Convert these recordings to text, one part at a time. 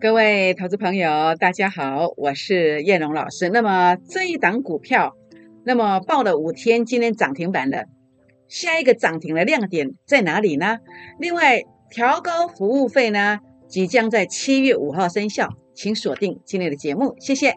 各位投资朋友，大家好，我是燕荣老师。那么这一档股票，那么报了五天，今天涨停板了。下一个涨停的亮点在哪里呢？另外，调高服务费呢，即将在七月五号生效，请锁定今天的节目，谢谢。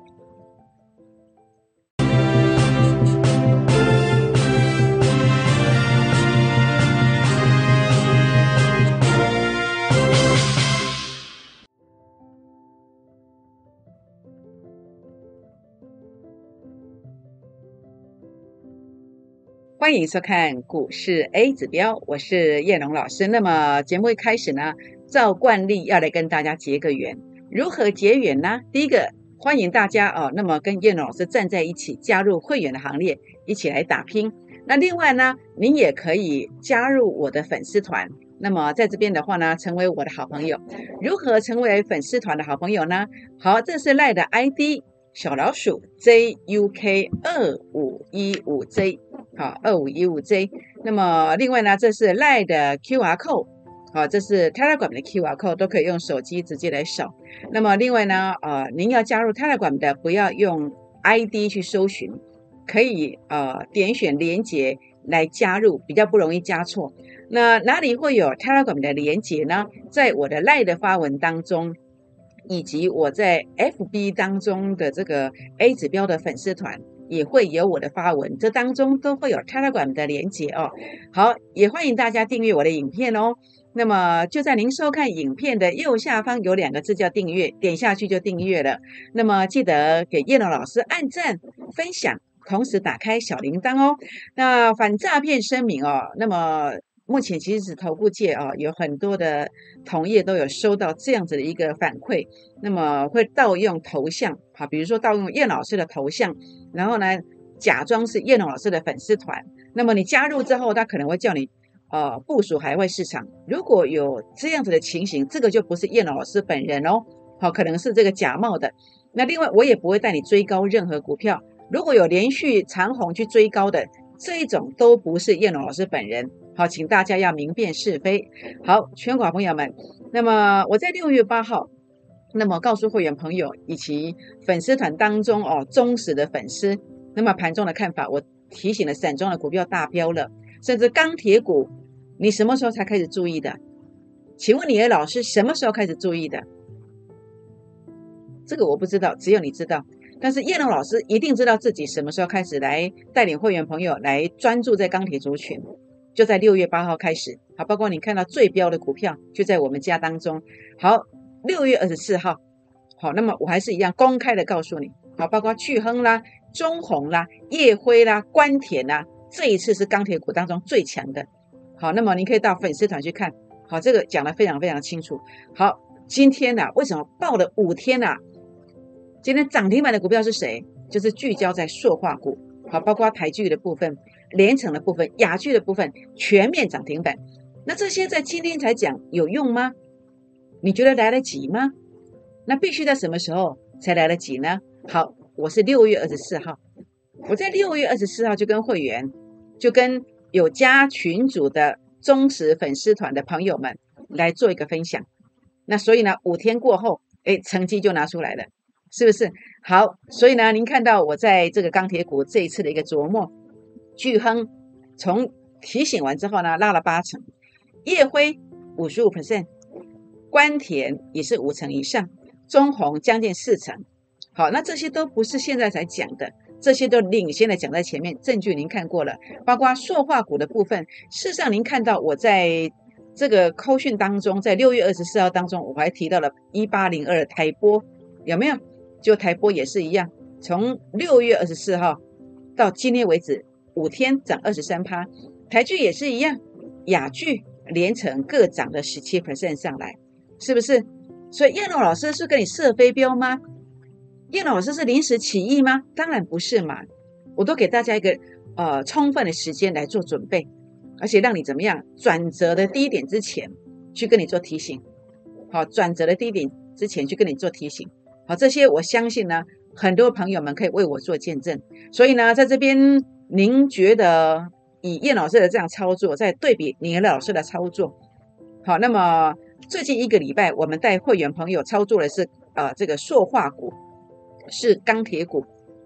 欢迎收看股市 A 指标，我是叶龙老师。那么节目一开始呢，照惯例要来跟大家结个缘。如何结缘呢？第一个，欢迎大家哦，那么跟叶龙老师站在一起，加入会员的行列，一起来打拼。那另外呢，您也可以加入我的粉丝团。那么在这边的话呢，成为我的好朋友。如何成为粉丝团的好朋友呢？好，这是赖的 ID。小老鼠 JUK 二五一五 J，好，二五一五 J。那么另外呢，这是 Line 的 QR code，好，这是 Telegram 的 QR code，都可以用手机直接来扫。那么另外呢，呃，您要加入 Telegram 的，不要用 ID 去搜寻，可以呃点选连接来加入，比较不容易加错。那哪里会有 Telegram 的连接呢？在我的 Line 的发文当中。以及我在 FB 当中的这个 A 指标的粉丝团也会有我的发文，这当中都会有 Telegram 的连接哦。好，也欢迎大家订阅我的影片哦。那么就在您收看影片的右下方有两个字叫订阅，点下去就订阅了。那么记得给叶龙老师按赞、分享，同时打开小铃铛哦。那反诈骗声明哦，那么。目前其实是头部界啊，有很多的同业都有收到这样子的一个反馈，那么会盗用头像，好，比如说盗用叶老师的头像，然后呢假装是叶老师的粉丝团，那么你加入之后，他可能会叫你呃部署海外市场，如果有这样子的情形，这个就不是叶老师本人哦，好，可能是这个假冒的。那另外我也不会带你追高任何股票，如果有连续长红去追高的。这一种都不是叶龙老师本人，好，请大家要明辨是非。好，全国朋友们，那么我在六月八号，那么告诉会员朋友以及粉丝团当中哦忠实的粉丝，那么盘中的看法，我提醒了散装的股票大飙了，甚至钢铁股，你什么时候才开始注意的？请问你的老师什么时候开始注意的？这个我不知道，只有你知道。但是叶龙老师一定知道自己什么时候开始来带领会员朋友来专注在钢铁族群，就在六月八号开始。好，包括你看到最标的股票就在我们家当中。好，六月二十四号，好，那么我还是一样公开的告诉你，好，包括巨亨啦、中红啦、叶辉啦、关田啦，这一次是钢铁股当中最强的。好，那么你可以到粉丝团去看，好，这个讲的非常非常清楚。好，今天呢，为什么报了五天呢？今天涨停板的股票是谁？就是聚焦在塑化股，好，包括台剧的部分、连成的部分、雅剧的部分，全面涨停板。那这些在今天才讲有用吗？你觉得来得及吗？那必须在什么时候才来得及呢？好，我是六月二十四号，我在六月二十四号就跟会员，就跟有加群组的忠实粉丝团的朋友们来做一个分享。那所以呢，五天过后，哎，成绩就拿出来了。是不是好？所以呢，您看到我在这个钢铁股这一次的一个琢磨，巨亨从提醒完之后呢，拉了八成，叶辉五十五 percent，关田也是五成以上，中红将近四成。好，那这些都不是现在才讲的，这些都领先的讲在前面，证据您看过了，包括塑化股的部分。事实上，您看到我在这个扣讯当中，在六月二十四号当中，我还提到了一八零二台波，有没有？就台波也是一样，从六月二十四号到今天为止，五天涨二十三趴。台剧也是一样，雅剧连成各涨了十七 percent 上来，是不是？所以叶龙老师是跟你设飞镖吗？叶龙老师是临时起意吗？当然不是嘛，我都给大家一个呃充分的时间来做准备，而且让你怎么样转折的低点之前去跟你做提醒，好，转折的低点之前去跟你做提醒。好，这些我相信呢，很多朋友们可以为我做见证。所以呢，在这边，您觉得以叶老师的这样操作，在对比你老师的操作，好，那么最近一个礼拜，我们带会员朋友操作的是呃这个塑化股，是钢铁股，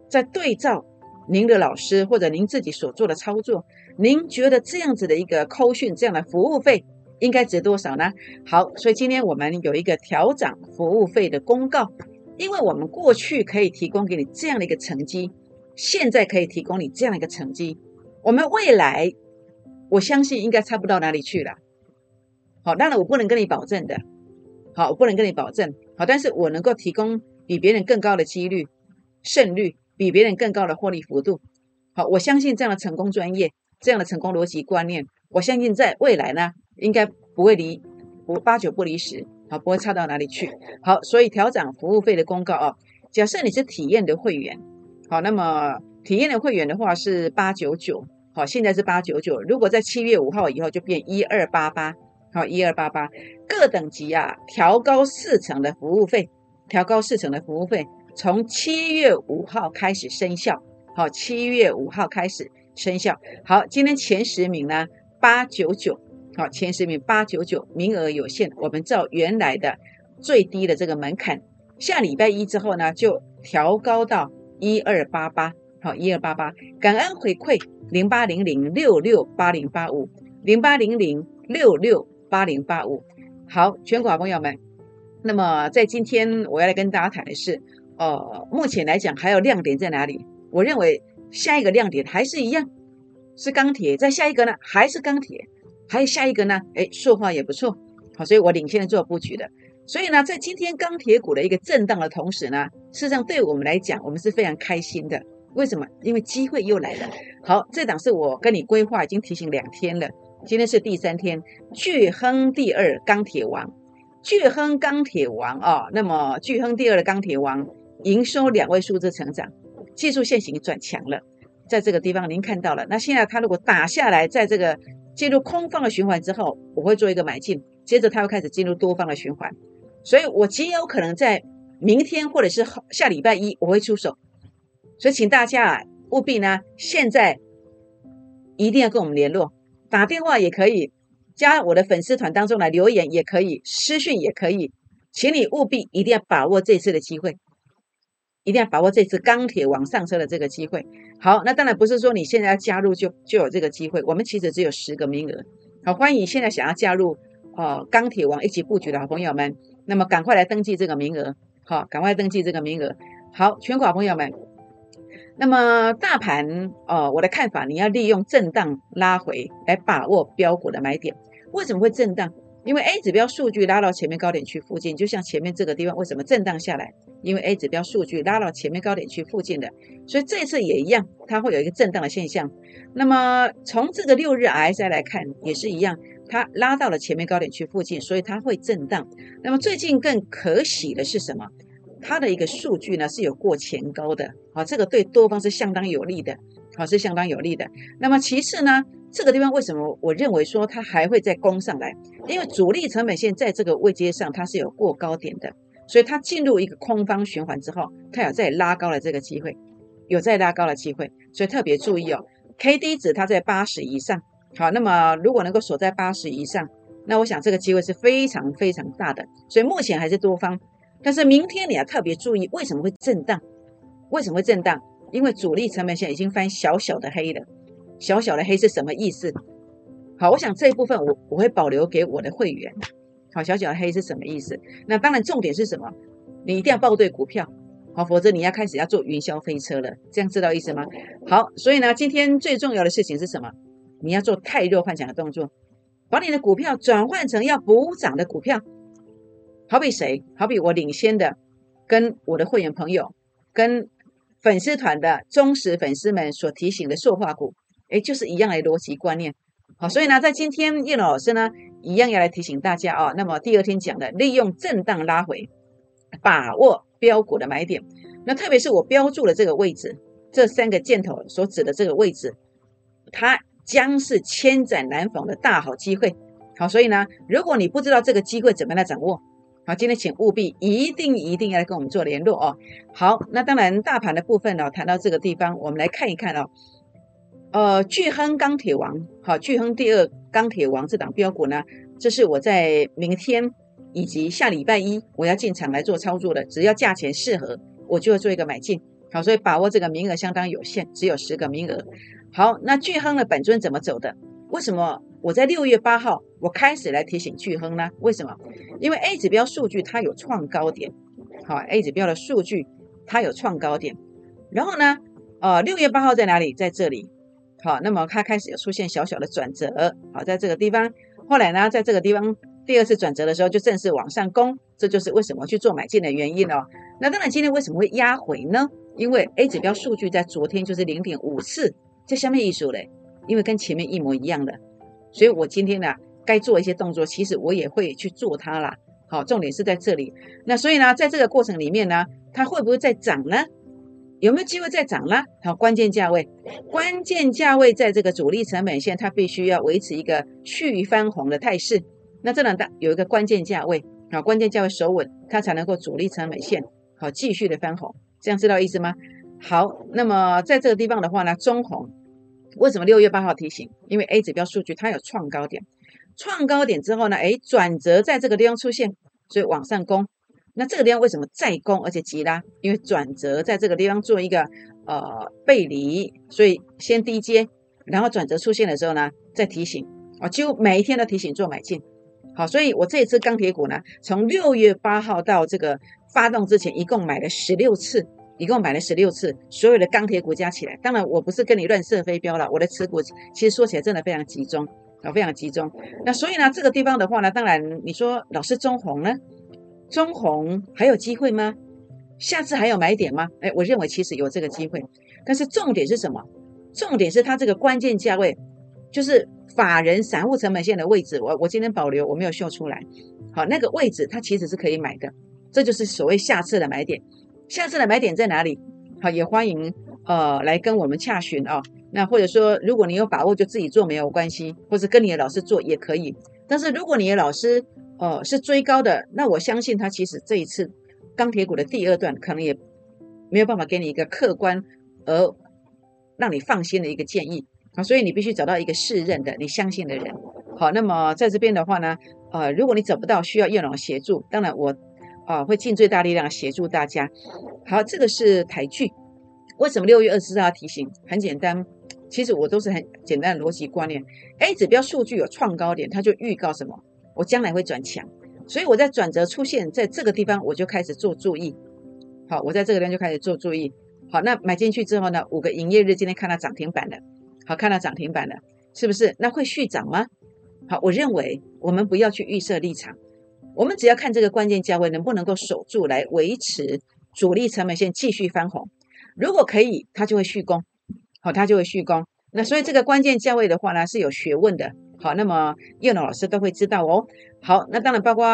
在对照您的老师或者您自己所做的操作，您觉得这样子的一个扣讯这样的服务费应该值多少呢？好，所以今天我们有一个调整服务费的公告，因为我们过去可以提供给你这样的一个成绩，现在可以提供你这样的一个成绩，我们未来我相信应该差不到哪里去了。好，当然我不能跟你保证的，好，我不能跟你保证，好，但是我能够提供比别人更高的几率胜率，比别人更高的获利幅度，好，我相信这样的成功专业，这样的成功逻辑观念，我相信在未来呢，应该不会离不八九不离十，好，不会差到哪里去，好，所以调整服务费的公告啊，假设你是体验的会员，好，那么体验的会员的话是八九九，好，现在是八九九，如果在七月五号以后就变一二八八。好，一二八八各等级啊，调高四成的服务费，调高四成的服务费，从七月五号开始生效。好，七月五号开始生效。好，今天前十名呢，八九九。好，前十名八九九，名额有限，我们照原来的最低的这个门槛，下礼拜一之后呢，就调高到一二八八。好，一二八八，感恩回馈零八零零六六八零八五零八零零六六。八零八五，好，全国朋友们，那么在今天我要来跟大家谈的是，呃，目前来讲还有亮点在哪里？我认为下一个亮点还是一样，是钢铁。再下一个呢，还是钢铁，还有下一个呢？哎，塑化也不错，好，所以我领先做布局的。所以呢，在今天钢铁股的一个震荡的同时呢，事实上对我们来讲，我们是非常开心的。为什么？因为机会又来了。好，这档是我跟你规划已经提醒两天了。今天是第三天，巨亨第二钢铁王，巨亨钢铁王啊，那么巨亨第二的钢铁王营收两位数字成长，技术线型转强了，在这个地方您看到了。那现在它如果打下来，在这个进入空方的循环之后，我会做一个买进，接着它会开始进入多方的循环，所以我极有可能在明天或者是下礼拜一我会出手，所以请大家啊务必呢，现在一定要跟我们联络。打电话也可以，加我的粉丝团当中来留言也可以，私讯也可以，请你务必一定要把握这次的机会，一定要把握这次钢铁王上车的这个机会。好，那当然不是说你现在要加入就就有这个机会，我们其实只有十个名额。好，欢迎现在想要加入哦钢铁王一起布局的好朋友们，那么赶快来登记这个名额，好，赶快登记这个名额。好，全国朋友们。那么大盘哦，我的看法，你要利用震荡拉回来把握标股的买点。为什么会震荡？因为 A 指标数据拉到前面高点区附近，就像前面这个地方为什么震荡下来？因为 A 指标数据拉到前面高点区附近的，所以这次也一样，它会有一个震荡的现象。那么从这个六日 RSI 来看，也是一样，它拉到了前面高点区附近，所以它会震荡。那么最近更可喜的是什么？它的一个数据呢是有过前高的，好，这个对多方是相当有利的，好，是相当有利的。那么其次呢，这个地方为什么我认为说它还会再攻上来？因为主力成本线在这个位阶上它是有过高点的，所以它进入一个空方循环之后，它有再拉高了这个机会，有再拉高的机会，所以特别注意哦。K D 值它在八十以上，好，那么如果能够锁在八十以上，那我想这个机会是非常非常大的，所以目前还是多方。但是明天你要特别注意，为什么会震荡？为什么会震荡？因为主力成本线已经翻小小的黑了。小小的黑是什么意思？好，我想这一部分我我会保留给我的会员。好，小小的黑是什么意思？那当然重点是什么？你一定要报对股票，好，否则你要开始要做云霄飞车了。这样知道意思吗？好，所以呢，今天最重要的事情是什么？你要做太弱幻想的动作，把你的股票转换成要补涨的股票。好比谁？好比我领先的，跟我的会员朋友、跟粉丝团的忠实粉丝们所提醒的塑化股，哎，就是一样的逻辑观念。好，所以呢，在今天叶老师呢，一样要来提醒大家啊。那么第二天讲的，利用震荡拉回，把握标股的买点。那特别是我标注了这个位置，这三个箭头所指的这个位置，它将是千载难逢的大好机会。好，所以呢，如果你不知道这个机会怎么来掌握，好，今天请务必一定一定要来跟我们做联络哦。好，那当然大盘的部分呢，谈到这个地方，我们来看一看哦。呃，巨亨钢铁王，好，巨亨第二钢铁王这档标股呢，这是我在明天以及下礼拜一我要进场来做操作的，只要价钱适合，我就会做一个买进。好，所以把握这个名额相当有限，只有十个名额。好，那巨亨的本尊怎么走的？为什么我在六月八号我开始来提醒巨亨呢？为什么？因为 A 指标数据它有创高点，好，A 指标的数据它有创高点，然后呢，呃，六月八号在哪里？在这里。好，那么它开始有出现小小的转折，好，在这个地方。后来呢，在这个地方第二次转折的时候，就正式往上攻，这就是为什么去做买进的原因哦。那当然，今天为什么会压回呢？因为 A 指标数据在昨天就是零点五四，这下面意思嘞，因为跟前面一模一样的，所以我今天呢该做一些动作，其实我也会去做它啦。好，重点是在这里。那所以呢，在这个过程里面呢，它会不会再涨呢？有没有机会再涨呢？好，关键价位，关键价位在这个主力成本线，它必须要维持一个续翻红的态势。那这两大有一个关键价位，好，关键价位守稳，它才能够主力成本线好继续的翻红。这样知道意思吗？好，那么在这个地方的话呢，中红为什么六月八号提醒？因为 A 指标数据它有创高点，创高点之后呢，哎，转折在这个地方出现，所以往上攻。那这个地方为什么再攻而且急拉？因为转折在这个地方做一个呃背离，所以先低接，然后转折出现的时候呢，再提醒啊，几乎每一天都提醒做买进。好，所以我这一次钢铁股呢，从六月八号到这个。发动之前一共买了十六次，一共买了十六次，所有的钢铁股加起来，当然我不是跟你乱射飞镖了，我的持股其实说起来真的非常集中啊，非常集中。那所以呢，这个地方的话呢，当然你说老师中红呢，中红还有机会吗？下次还有买点吗？哎，我认为其实有这个机会，但是重点是什么？重点是它这个关键价位，就是法人散户成本线的位置，我我今天保留我没有秀出来，好，那个位置它其实是可以买的。这就是所谓下次的买点，下次的买点在哪里？好，也欢迎呃来跟我们洽询哦。那或者说，如果你有把握，就自己做没有关系，或者跟你的老师做也可以。但是如果你的老师呃是追高的，那我相信他其实这一次钢铁股的第二段可能也没有办法给你一个客观而让你放心的一个建议啊。所以你必须找到一个适任的、你相信的人。好，那么在这边的话呢，呃，如果你找不到需要叶老协助，当然我。啊，会尽最大力量协助大家。好，这个是台剧。为什么六月二十四号提醒？很简单，其实我都是很简单的逻辑观念。A 指标数据有创高点，它就预告什么？我将来会转强。所以我在转折出现在这个地方，我就开始做注意。好，我在这个地方就开始做注意。好，那买进去之后呢？五个营业日，今天看到涨停板了。好，看到涨停板了，是不是？那会续涨吗？好，我认为我们不要去预设立场。我们只要看这个关键价位能不能够守住，来维持主力成本线继续翻红。如果可以，它就会续攻，好，它就会续攻。那所以这个关键价位的话呢，是有学问的。好，那么叶龙老师都会知道哦。好，那当然包括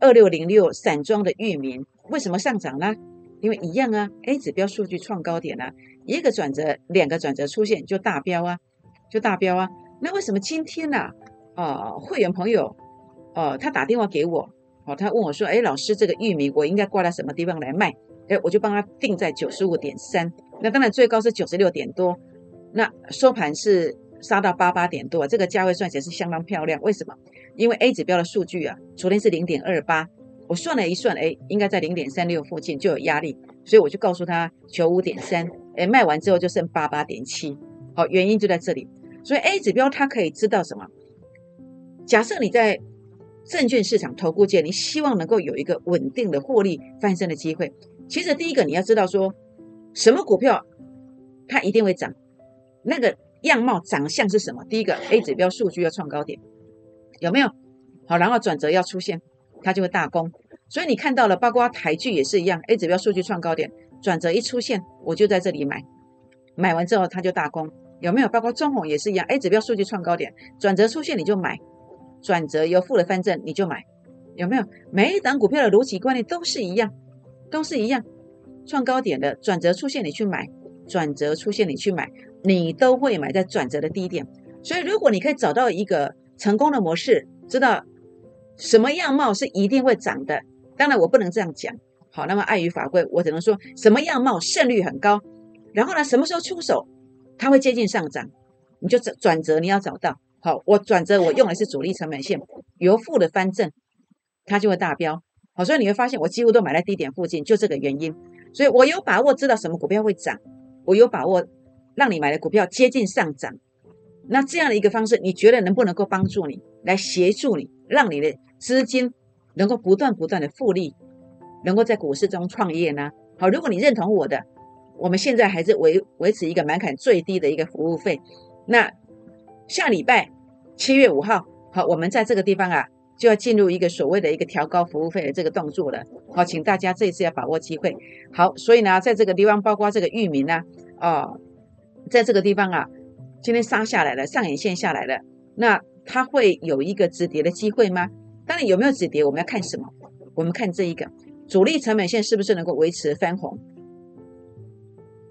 二六零六散装的域名，为什么上涨呢？因为一样啊，A 指标数据创高点啊，一个转折，两个转折出现就大标啊，就大标啊。那为什么今天呢？啊，会员朋友，哦，他打电话给我。好，他问我说：“哎，老师，这个玉米我应该挂在什么地方来卖？”哎，我就帮他定在九十五点三。那当然最高是九十六点多，那收盘是杀到八八点多，这个价位算起来是相当漂亮。为什么？因为 A 指标的数据啊，昨天是零点二八，我算了一算，哎，应该在零点三六附近就有压力，所以我就告诉他九五点三。哎，卖完之后就剩八八点七。好，原因就在这里。所以 A 指标它可以知道什么？假设你在。证券市场投顾界，你希望能够有一个稳定的获利翻身的机会。其实第一个你要知道说，什么股票它一定会涨，那个样貌长相是什么？第一个 A 指标数据要创高点，有没有？好，然后转折要出现，它就会大攻。所以你看到了，包括台剧也是一样，A 指标数据创高点，转折一出现，我就在这里买，买完之后它就大攻，有没有？包括中红也是一样，A 指标数据创高点，转折出现你就买。转折由负的翻正，你就买，有没有？每一档股票的逻辑观念都是一样，都是一样。创高点的转折出现，你去买；转折出现，你去买，你都会买在转折的低点。所以，如果你可以找到一个成功的模式，知道什么样貌是一定会涨的，当然我不能这样讲。好，那么碍于法规，我只能说什么样貌胜率很高。然后呢，什么时候出手，它会接近上涨，你就转转折，你要找到。好，我转折，我用的是主力成本线，由负的翻正，它就会大飙。好，所以你会发现我几乎都买在低点附近，就这个原因。所以我有把握知道什么股票会涨，我有把握让你买的股票接近上涨。那这样的一个方式，你觉得能不能够帮助你来协助你，让你的资金能够不断不断的复利，能够在股市中创业呢？好，如果你认同我的，我们现在还是维维持一个门槛最低的一个服务费。那下礼拜七月五号，好，我们在这个地方啊。就要进入一个所谓的一个调高服务费的这个动作了，好，请大家这一次要把握机会。好，所以呢，在这个地方，包括这个域名呢，啊，在这个地方啊，今天杀下来了，上影线下来了，那它会有一个止跌的机会吗？当然，有没有止跌，我们要看什么？我们看这一个主力成本线是不是能够维持翻红？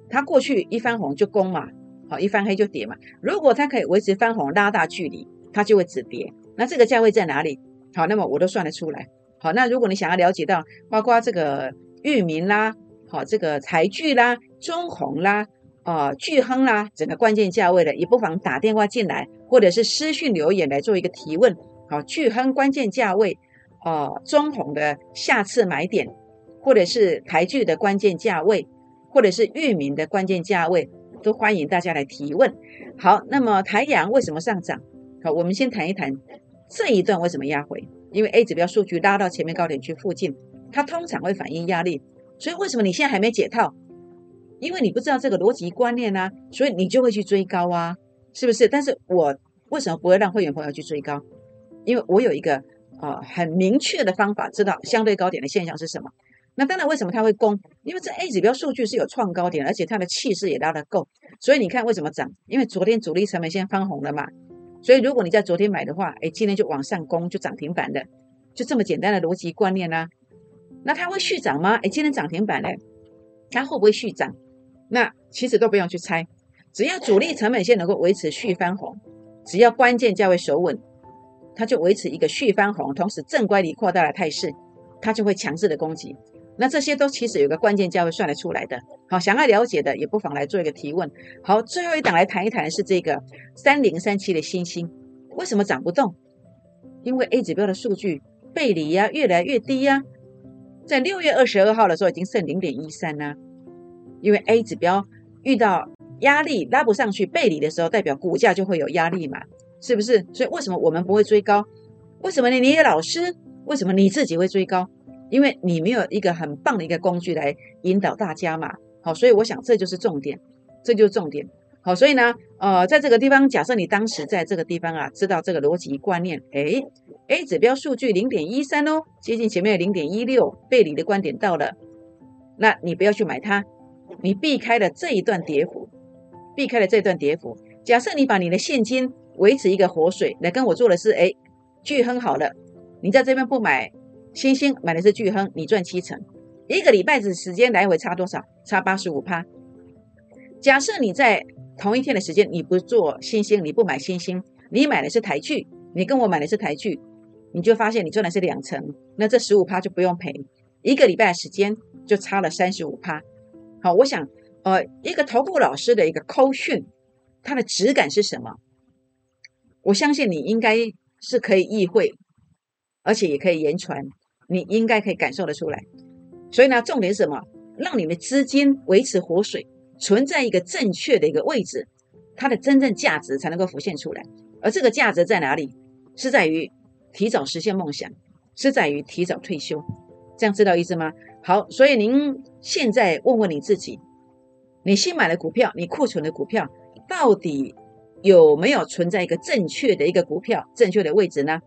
它过去一翻红就攻嘛，好，一翻黑就跌嘛。如果它可以维持翻红，拉大距离，它就会止跌。那这个价位在哪里？好，那么我都算得出来。好，那如果你想要了解到，包括这个域名啦，好，这个财聚啦、中红啦、啊巨亨啦，整个关键价位的，也不妨打电话进来，或者是私讯留言来做一个提问。好，巨亨关键价位，啊中红的下次买点，或者是台聚的关键价位，或者是域名的关键价位，都欢迎大家来提问。好，那么台阳为什么上涨？好，我们先谈一谈。这一段为什么压回？因为 A 指标数据拉到前面高点区附近，它通常会反映压力。所以为什么你现在还没解套？因为你不知道这个逻辑观念啊，所以你就会去追高啊，是不是？但是我为什么不会让会员朋友去追高？因为我有一个啊很明确的方法，知道相对高点的现象是什么。那当然，为什么它会攻？因为这 A 指标数据是有创高点，而且它的气势也拉得够。所以你看为什么涨？因为昨天主力成本线翻红了嘛。所以，如果你在昨天买的话，哎，今天就往上攻，就涨停板的，就这么简单的逻辑观念啦。那它会续涨吗？哎，今天涨停板嘞，它会不会续涨？那其实都不用去猜，只要主力成本线能够维持续翻红，只要关键价位守稳，它就维持一个续翻红，同时正乖离扩大的态势，它就会强势的攻击。那这些都其实有个关键价位算得出来的，好，想要了解的也不妨来做一个提问。好，最后一档来谈一谈是这个三零三七的星星，为什么涨不动？因为 A 指标的数据背离呀越来越低呀，在六月二十二号的时候已经剩零点一三啦。因为 A 指标遇到压力拉不上去背离的时候，代表股价就会有压力嘛，是不是？所以为什么我们不会追高？为什么呢？你的老师为什么你自己会追高？因为你没有一个很棒的一个工具来引导大家嘛，好，所以我想这就是重点，这就是重点。好，所以呢，呃，在这个地方，假设你当时在这个地方啊，知道这个逻辑观念，哎，A 指标数据零点一三哦，接近前面的零点一六，背离的观点到了，那你不要去买它，你避开了这一段跌幅，避开了这段跌幅。假设你把你的现金维持一个活水来跟我做的是，哎，巨亨好了，你在这边不买。星星买的是巨亨，你赚七成，一个礼拜的时间来回差多少？差八十五趴。假设你在同一天的时间，你不做星星，你不买星星，你买的是台剧，你跟我买的是台剧，你就发现你赚的是两成，那这十五趴就不用赔，一个礼拜的时间就差了三十五趴。好，我想，呃，一个头部老师的一个扣训，它的质感是什么？我相信你应该是可以意会，而且也可以言传。你应该可以感受得出来，所以呢，重点是什么？让你的资金维持活水，存在一个正确的一个位置，它的真正价值才能够浮现出来。而这个价值在哪里？是在于提早实现梦想，是在于提早退休。这样知道意思吗？好，所以您现在问问你自己：你新买的股票，你库存的股票，到底有没有存在一个正确的一个股票正确的位置呢？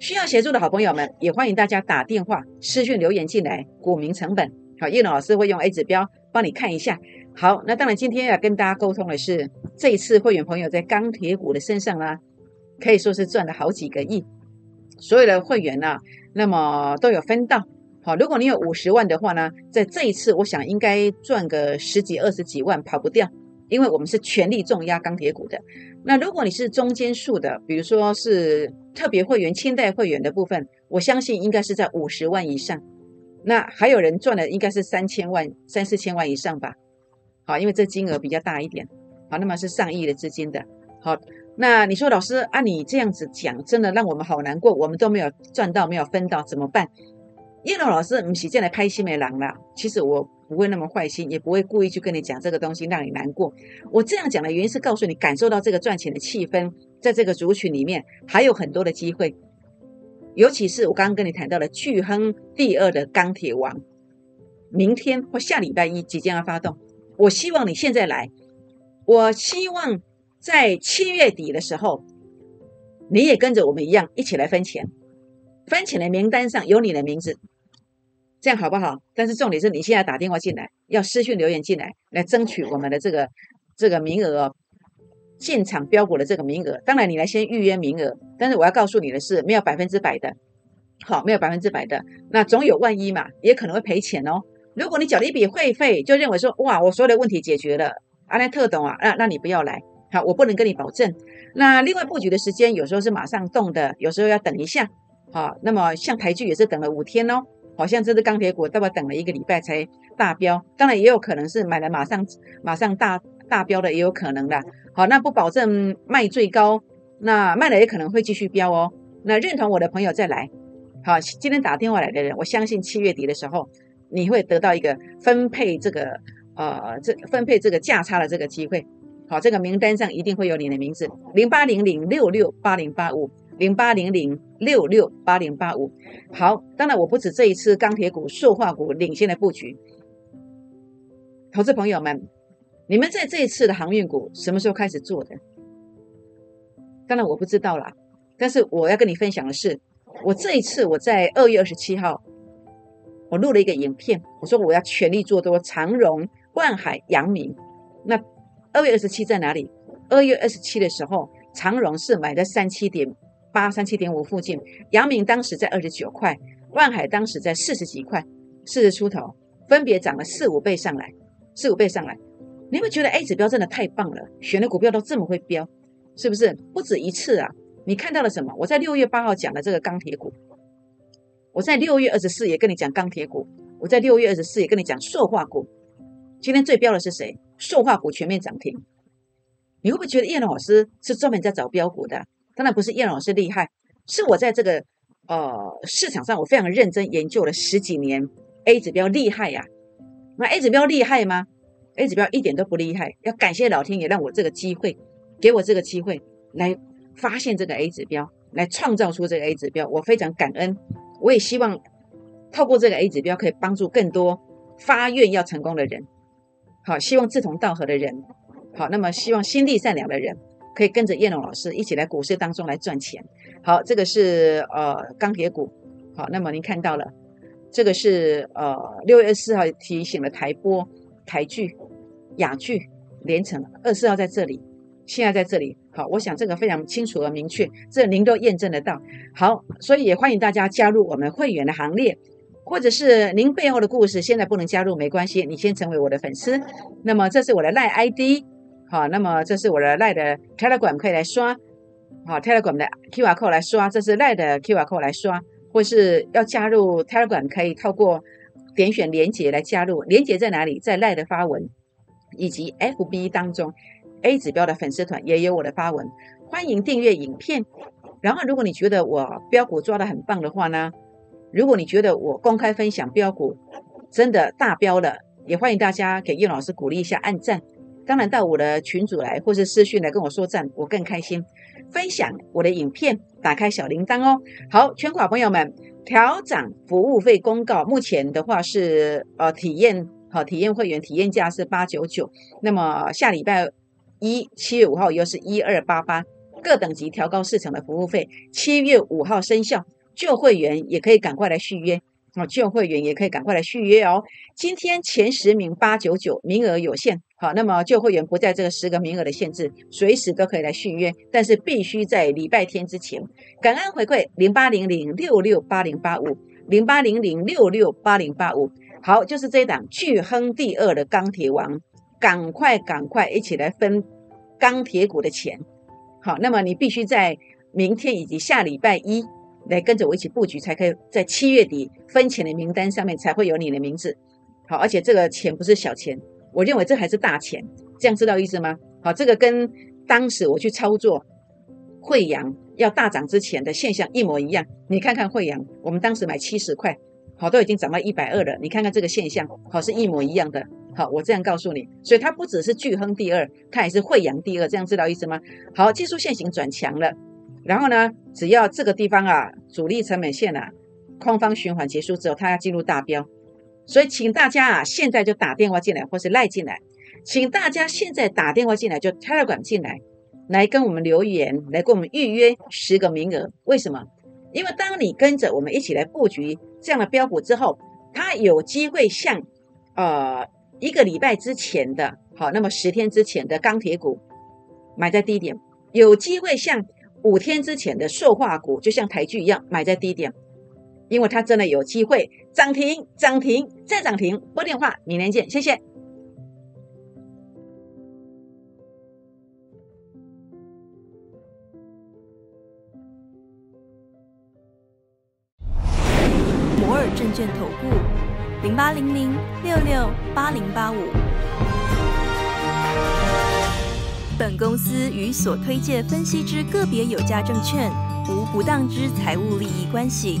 需要协助的好朋友们，也欢迎大家打电话、私讯留言进来。股民成本，好，叶老师会用 A 指标帮你看一下。好，那当然今天要跟大家沟通的是，这一次会员朋友在钢铁股的身上呢，可以说是赚了好几个亿。所有的会员呢，那么都有分到。好，如果你有五十万的话呢，在这一次，我想应该赚个十几、二十几万，跑不掉。因为我们是全力重压钢铁股的，那如果你是中间数的，比如说是特别会员、清代会员的部分，我相信应该是在五十万以上。那还有人赚的应该是三千万、三四千万以上吧？好，因为这金额比较大一点。好，那么是上亿的资金的。好，那你说老师啊，你这样子讲，真的让我们好难过，我们都没有赚到，没有分到，怎么办？叶龙老师，不是进来拍心美郎啦。其实我不会那么坏心，也不会故意去跟你讲这个东西让你难过。我这样讲的原因是告诉你，感受到这个赚钱的气氛，在这个族群里面还有很多的机会。尤其是我刚刚跟你谈到了巨亨第二的钢铁王，明天或下礼拜一即将要发动。我希望你现在来，我希望在七月底的时候，你也跟着我们一样一起来分钱。分钱的名单上有你的名字，这样好不好？但是重点是你现在打电话进来，要私讯留言进来，来争取我们的这个这个名额哦。现场标股的这个名额，当然你来先预约名额。但是我要告诉你的是，没有百分之百的，好，没有百分之百的，那总有万一嘛，也可能会赔钱哦。如果你缴了一笔会费，就认为说哇，我所有的问题解决了，阿来特懂啊，那那你不要来，好，我不能跟你保证。那另外布局的时间，有时候是马上动的，有时候要等一下，好，那么像台剧也是等了五天哦，好像这只钢铁股大概等了一个礼拜才大标，当然也有可能是买了马上马上大大标的，也有可能的。好，那不保证卖最高，那卖了也可能会继续飙哦。那认同我的朋友再来。好，今天打电话来的人，我相信七月底的时候，你会得到一个分配这个呃这分配这个价差的这个机会。好，这个名单上一定会有你的名字，零八零零六六八零八五，零八零零六六八零八五。好，当然我不止这一次钢铁股、塑化股领先的布局，投资朋友们。你们在这一次的航运股什么时候开始做的？当然我不知道啦，但是我要跟你分享的是，我这一次我在二月二十七号，我录了一个影片，我说我要全力做多长荣、万海、阳明。那二月二十七在哪里？二月二十七的时候，长荣是买在三七点八、三七点五附近，阳明当时在二十九块，万海当时在四十几块，四十出头，分别涨了四五倍上来，四五倍上来。你会觉得 A 指标真的太棒了，选的股票都这么会标，是不是？不止一次啊！你看到了什么？我在六月八号讲的这个钢铁股，我在六月二十四也跟你讲钢铁股，我在六月二十四也跟你讲塑化股。今天最标的是谁？塑化股全面涨停。你会不会觉得叶老师是专门在找标股的？当然不是，叶老师厉害，是我在这个呃市场上我非常认真研究了十几年 A 指标厉害呀。那 A 指标厉害吗？A 指标一点都不厉害，要感谢老天爷让我这个机会，给我这个机会来发现这个 A 指标，来创造出这个 A 指标，我非常感恩。我也希望透过这个 A 指标，可以帮助更多发愿要成功的人。好，希望志同道合的人，好，那么希望心地善良的人，可以跟着叶龙老师一起来股市当中来赚钱。好，这个是呃钢铁股。好，那么您看到了，这个是呃六月二十四号提醒了台波。台剧、雅剧、连城二十四号在这里，现在在这里。好，我想这个非常清楚和明确，这您都验证得到。好，所以也欢迎大家加入我们会员的行列，或者是您背后的故事，现在不能加入没关系，你先成为我的粉丝。那么这是我的赖 ID，好，那么这是我的赖的 Telegram 可以来刷，好，Telegram 的 QR code 来刷，这是赖的 QR code 来刷，或是要加入 Telegram 可以透过。点选连接来加入，连接在哪里？在赖的发文以及 FB 当中 A 指标的粉丝团也有我的发文，欢迎订阅影片。然后，如果你觉得我标股抓的很棒的话呢，如果你觉得我公开分享标股真的大标了，也欢迎大家给叶老师鼓励一下，按赞。当然到我的群组来或是私讯来跟我说赞，我更开心。分享我的影片，打开小铃铛哦。好，全款朋友们。调涨服务费公告，目前的话是呃体验好体验会员体验价是八九九，那么下礼拜一七月五号又是一二八八，各等级调高四成的服务费，七月五号生效，旧会员也可以赶快来续约。哦，旧会员也可以赶快来续约哦。今天前十名八九九，名额有限。好，那么旧会员不在这个十个名额的限制，随时都可以来续约，但是必须在礼拜天之前。感恩回馈零八零零六六八零八五零八零零六六八零八五。好，就是这一档巨亨第二的钢铁王，赶快赶快一起来分钢铁股的钱。好，那么你必须在明天以及下礼拜一。来跟着我一起布局，才可以在七月底分钱的名单上面才会有你的名字。好，而且这个钱不是小钱，我认为这还是大钱，这样知道意思吗？好，这个跟当时我去操作惠阳要大涨之前的现象一模一样。你看看惠阳，我们当时买七十块，好都已经涨到一百二了。你看看这个现象，好是一模一样的。好，我这样告诉你，所以它不只是巨亨第二，它也是惠阳第二，这样知道意思吗？好，技术线型转强了，然后呢，只要这个地方啊，主力成本线啊，空方循环结束之后，它要进入大标，所以请大家啊，现在就打电话进来或是赖进来，请大家现在打电话进来就 Telegram 进来，来跟我们留言，来跟我们预约十个名额。为什么？因为当你跟着我们一起来布局这样的标股之后，它有机会像呃。一个礼拜之前的好，那么十天之前的钢铁股买在低点，有机会像五天之前的塑化股，就像台剧一样买在低点，因为它真的有机会涨停、涨停再涨停。拨电话，明天见，谢谢。摩尔证券投顾。零八零零六六八零八五。本公司与所推介分析之个别有价证券无不当之财务利益关系。